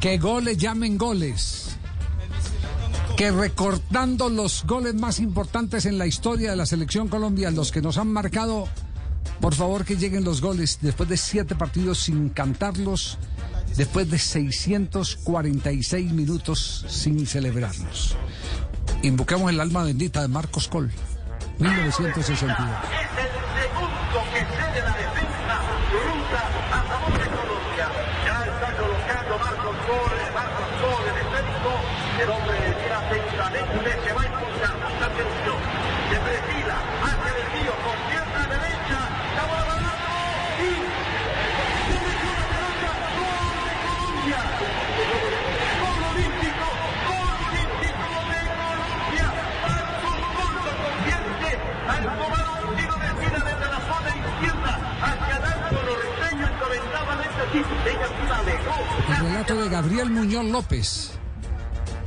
Que goles llamen goles. Que recortando los goles más importantes en la historia de la selección Colombia, los que nos han marcado, por favor que lleguen los goles después de siete partidos sin cantarlos, después de 646 minutos sin celebrarlos. Invoquemos el alma bendita de Marcos Col, 1962. El hombre mira atentamente, se va a impulsar, mucha atención. Se perfila hacia el río con pierna derecha. La bola y se metió la pelota. Gol de Colombia. Gol olímpico, gol olímpico de Colombia. Marcos Gol lo al comando un tiro de esquina desde la zona izquierda hacia Danzo Norteño encomendaba de este tipo. Ella sí la dejó. El relato de Gabriel Muñoz López.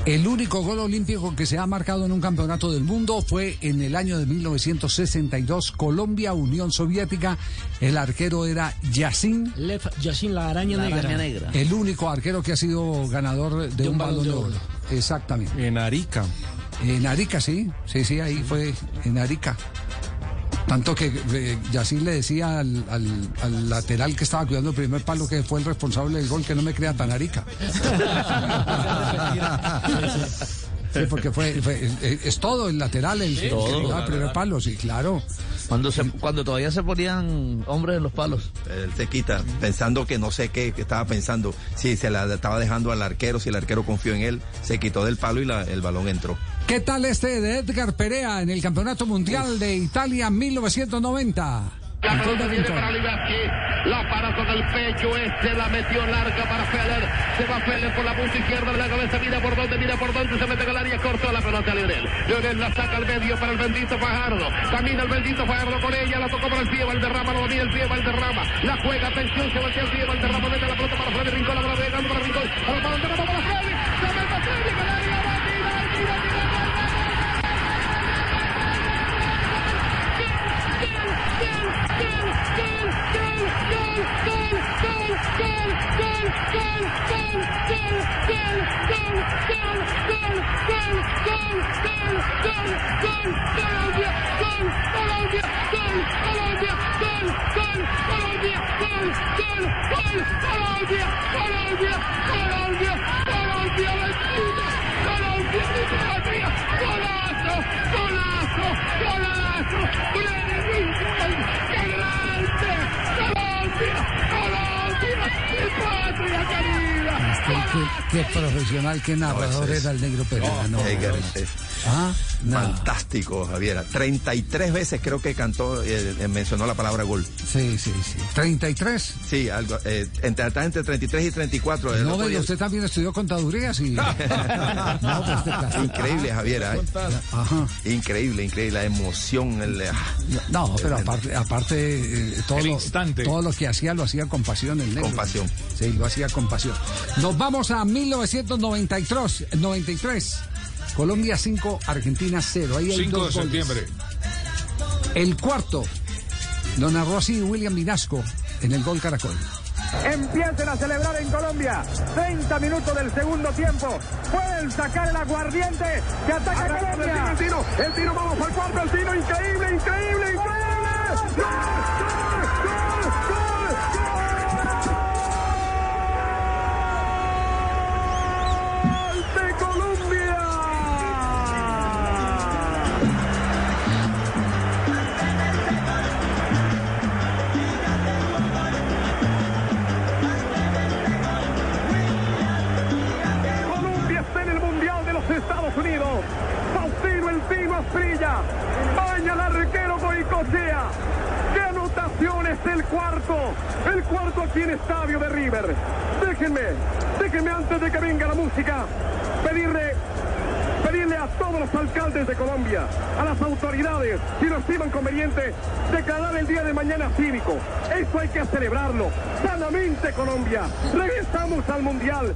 El único gol olímpico que se ha marcado en un campeonato del mundo fue en el año de 1962, Colombia, Unión Soviética. El arquero era Yassin, Lev la araña negra. el único arquero que ha sido ganador de, un, balón de oro. Exactamente. En Arica. En Arica, sí. Sí, sí, ahí fue en Arica. Tanto que eh, Yacine le decía al, al- al lateral que estaba cuidando el primer palo, que fue el responsable del gol, que no me crea tan Arica. Sí, porque fue, fue- es, es todo el lateral el todo. cuidaba el primer palo, sí, claro. Cuando, se, cuando todavía se ponían hombres en los palos. Él se quita, pensando que no sé qué, que estaba pensando, si se la estaba dejando al arquero, si el arquero confió en él, se quitó del palo y la- el balón entró. ¿Qué tal este de Edgar Perea en el Campeonato Mundial de Italia 1990? La pelota viene para Libaski, la para con el pecho, este la metió larga para Feller, se va Feller por la punta izquierda de la cabeza, mira por dónde, mira por dónde, se mete el área, cortó la pelota a Lionel, Lionel la saca al medio para el bendito Fajardo, camina el bendito Fajardo con ella, la tocó para el pie, Valderrama, lo domina el pie, Valderrama, la juega, atención, se voltea el pie, Valderrama, mete la pelota para Freddy Rincón, la bola llegando para Rincón, a la Valderrama para Freddy, Colombia, Colombia, Colombia, qué, profesional, qué narrador es- era el negro no, no, no. es Ah, no. Fantástico, Javier. 33 veces creo que cantó, eh, eh, mencionó la palabra gol. Sí, sí, sí. 33. Sí, algo, eh, entre, entre 33 y 34. El No, día- usted también estudió contaduría, sí. no, pues este. Increíble, Javier. ¿eh? Ajá. Increíble, increíble. La emoción. el- ah, No, pero aparte, aparte eh, todo, El lo, instante. todo lo que hacía lo hacía con pasión el negro. Con pasión. Sí, lo hacía con pasión. Nos vamos a 1993. 93. Colombia 5, Argentina 0. Ahí hay 5 de dos goles. septiembre. El cuarto lo narró así William Minasco en el gol Caracol. Empiecen a celebrar en Colombia. 30 minutos del segundo tiempo. Pueden sacar el aguardiente que ataca Colombia. El tiro, el tiro, vamos al cuarto, el tiro, increíble, increíble, increíble. El cuarto! El cuarto aquí en Estadio de River. Déjenme, déjenme antes antes de que venga la música, pedirle pedirle a todos los alcaldes de Colombia, a las autoridades, si lo estiman conveniente, declarar el día de mañana cívico. Eso hay que celebrarlo. Sanamente Colombia. Regresamos al Mundial.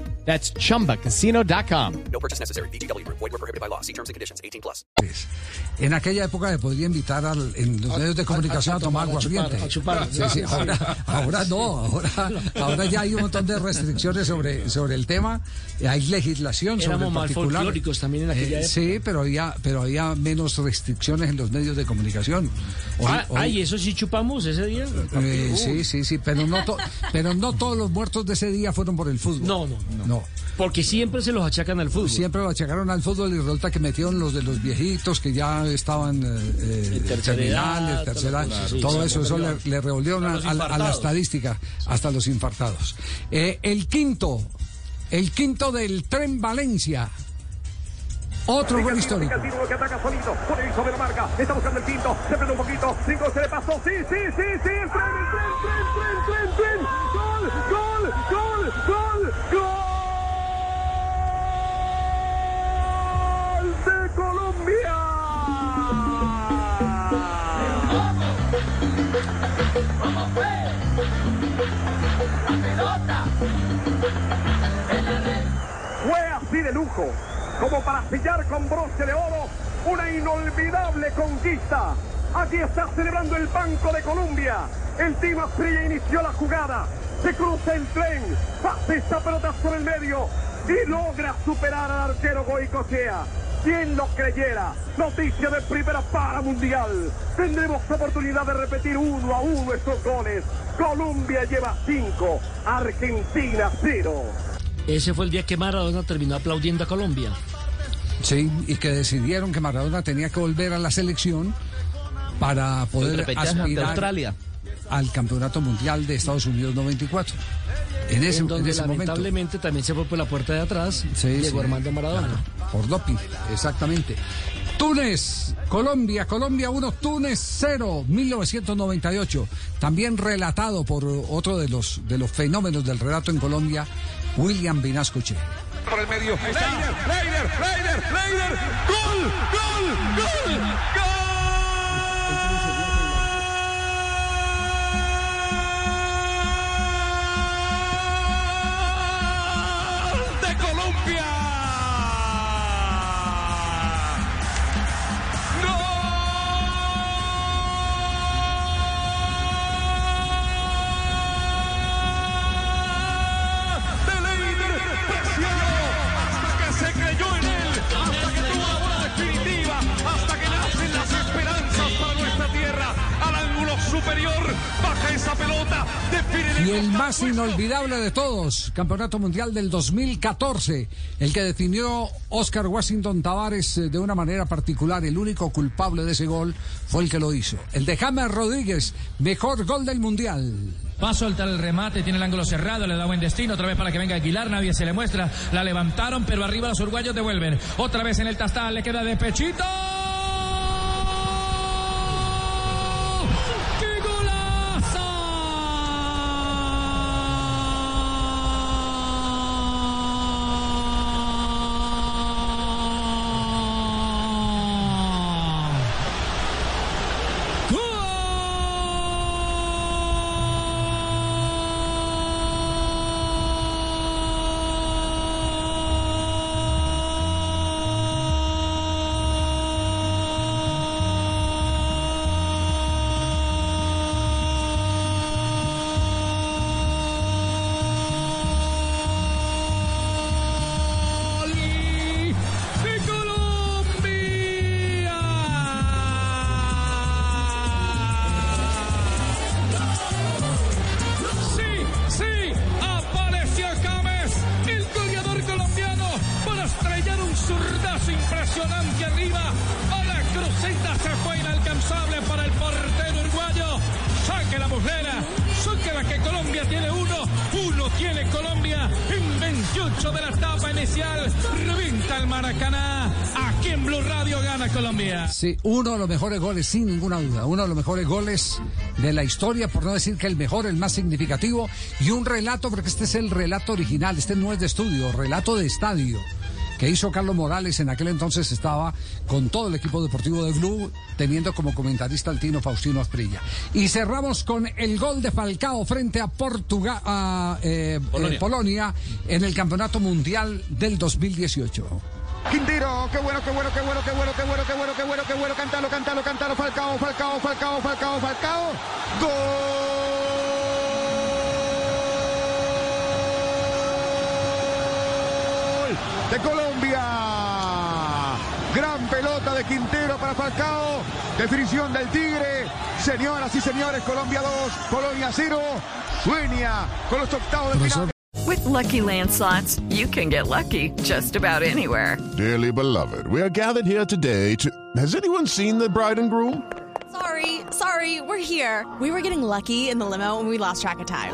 That's chumbacasino.com. No purchase necessary. BGW. Void were prohibited by law. See terms and conditions. 18 plus. En aquella época le podría invitar al- en los medios de comunicación a, tomar a chupar, aguardiente. a chupar. Sí, sí, ahora, ahora no, ahora, ahora ya hay un montón de restricciones sobre, sobre el tema. Hay legislación sobre Éramos el más particular. folclóricos también en aquella Eh, época. Sí, pero había, pero había menos restricciones en los medios de comunicación. Hoy- Ah, hoy- ay, ¿eso sí chupamos ese día? eh, sí, sí, sí, pero no, to- pero no todos los muertos de ese día fueron por el fútbol. No, no, no. No. Porque siempre se los achacan al fútbol. Siempre lo achacaron al fútbol y resulta que metieron los de los viejitos que ya estaban eh, eh, En tercera edad. Sí, todo sí, eso, eso le, revolvió. le revolvieron a, a la- a la estadística hasta los infartados. Eh, el quinto, el quinto del tren Valencia. Otro gol histórico. El tiro que ataca solito, pone el sobre la marca, está buscando el quinto, se prende un poquito, cinco se le pasó, sí, sí, sí, sí, el tren, el tren, tren, tren, tren, tren, gol, gol, gol, gol, gol Fue así de lujo, como para sellar con broche de oro una inolvidable conquista. Aquí está celebrando el Banco de Colombia. El Team Asprilla inició la jugada. Se cruza el tren, pasa esta pelota por el medio y logra superar al arquero Goicochea. ¿Quién lo creyera? Noticia de primera para Mundial. Tendremos oportunidad de repetir uno a uno estos goles. Colombia lleva cinco, Argentina cero. Ese fue el día que Maradona terminó aplaudiendo a Colombia. Sí, y que decidieron que Maradona tenía que volver a la selección para poder aspirar Australia. Al Campeonato Mundial de Estados Unidos 94. En ese, en en donde ese momento. lamentablemente también se fue por la puerta de atrás. Sí, llegó sí. Armando Maradona. Por doping, exactamente. Túnez, Colombia, Colombia 1, Túnez 0, 1998. También relatado por otro de los, de los fenómenos del relato en Colombia, William Vinascoche. por el medio. Leider, Leider, Leider, Leider. Gol, gol, gol, gol baja esa pelota, define Y el más inolvidable de todos, Campeonato Mundial del 2014, el que definió Oscar Washington Tavares eh, de una manera particular, el único culpable de ese gol fue el que lo hizo. El de James Rodríguez, mejor gol del Mundial. Va a soltar el remate, tiene el ángulo cerrado, le da buen destino, otra vez para que venga Aguilar, nadie se le muestra, la levantaron, pero arriba los uruguayos devuelven. Otra vez en el tastal, le queda de pechito. Impresionante arriba. A la cruceta se fue inalcanzable para el portero uruguayo. Saque la muslera. Saque la que Colombia tiene uno. Uno tiene Colombia. En 28 de la etapa inicial. Revienta el Maracaná. Aquí en Blue Radio gana Colombia. Sí, uno de los mejores goles, sin ninguna duda. Uno de los mejores goles de la historia, por no decir que el mejor, el más significativo. Y un relato, porque este es el relato original, este no es de estudio, relato de estadio. Que hizo Carlos Morales en aquel entonces estaba con todo el equipo deportivo de Blue, teniendo como comentarista al Tino Faustino Asprilla. Y cerramos con el gol de Falcao frente a Portugal, a eh, eh, Polonia. Polonia en el Campeonato Mundial del 2018. Quintero, qué bueno, qué bueno, qué bueno, qué bueno, qué bueno, qué bueno, qué bueno, qué bueno, cántalo, cántalo, cántalo, Falcao, Falcao, Falcao, Falcao, Falcao, gol de Colombia. Gran pelota de Quintero para Falcao, definición del Tigre. Señoras y señores, Colombia 2, Polonia 0. Sueña con los octavos de final. With Lucky Land slots, you can get lucky just about anywhere. Dearly beloved, we are gathered here today to. Has anyone seen the bride and groom? Sorry, sorry, we're here. We were getting lucky in the limo and we lost track of time.